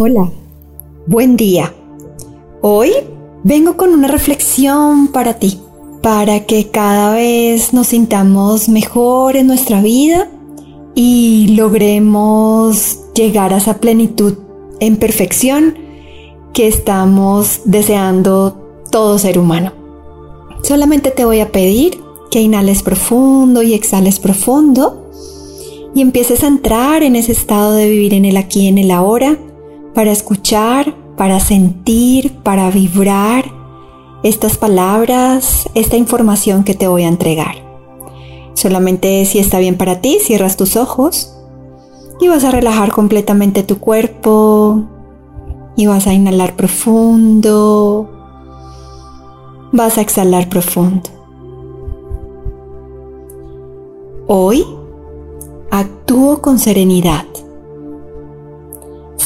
Hola, buen día. Hoy vengo con una reflexión para ti, para que cada vez nos sintamos mejor en nuestra vida y logremos llegar a esa plenitud en perfección que estamos deseando todo ser humano. Solamente te voy a pedir que inhales profundo y exhales profundo y empieces a entrar en ese estado de vivir en el aquí y en el ahora para escuchar, para sentir, para vibrar estas palabras, esta información que te voy a entregar. Solamente si está bien para ti, cierras tus ojos y vas a relajar completamente tu cuerpo y vas a inhalar profundo, vas a exhalar profundo. Hoy actúo con serenidad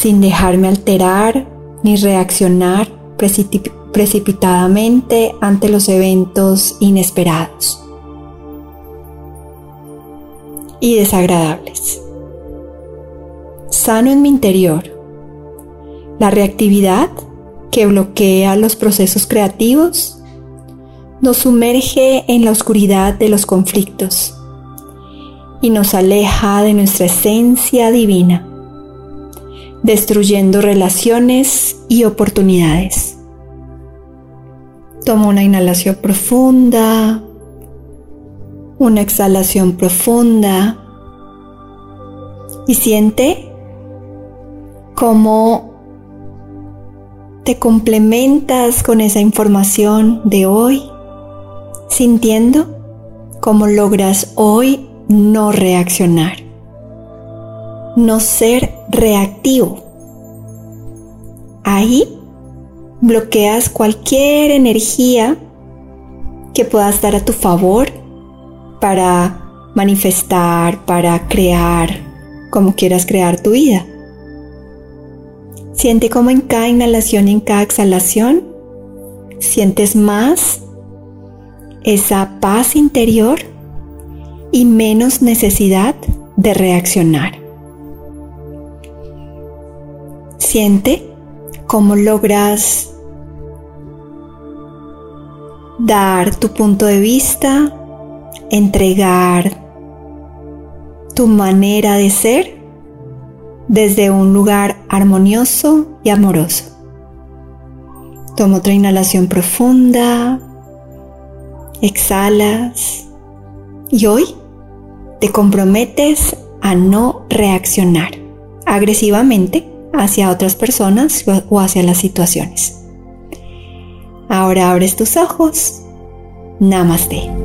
sin dejarme alterar ni reaccionar precipitadamente ante los eventos inesperados y desagradables. Sano en mi interior. La reactividad que bloquea los procesos creativos nos sumerge en la oscuridad de los conflictos y nos aleja de nuestra esencia divina destruyendo relaciones y oportunidades. Toma una inhalación profunda, una exhalación profunda y siente cómo te complementas con esa información de hoy, sintiendo cómo logras hoy no reaccionar no ser reactivo. Ahí bloqueas cualquier energía que pueda estar a tu favor para manifestar, para crear, como quieras crear tu vida. Siente como en cada inhalación y en cada exhalación sientes más esa paz interior y menos necesidad de reaccionar. Siente cómo logras dar tu punto de vista, entregar tu manera de ser desde un lugar armonioso y amoroso. Toma otra inhalación profunda, exhalas y hoy te comprometes a no reaccionar agresivamente hacia otras personas o hacia las situaciones. Ahora abres tus ojos. Namaste.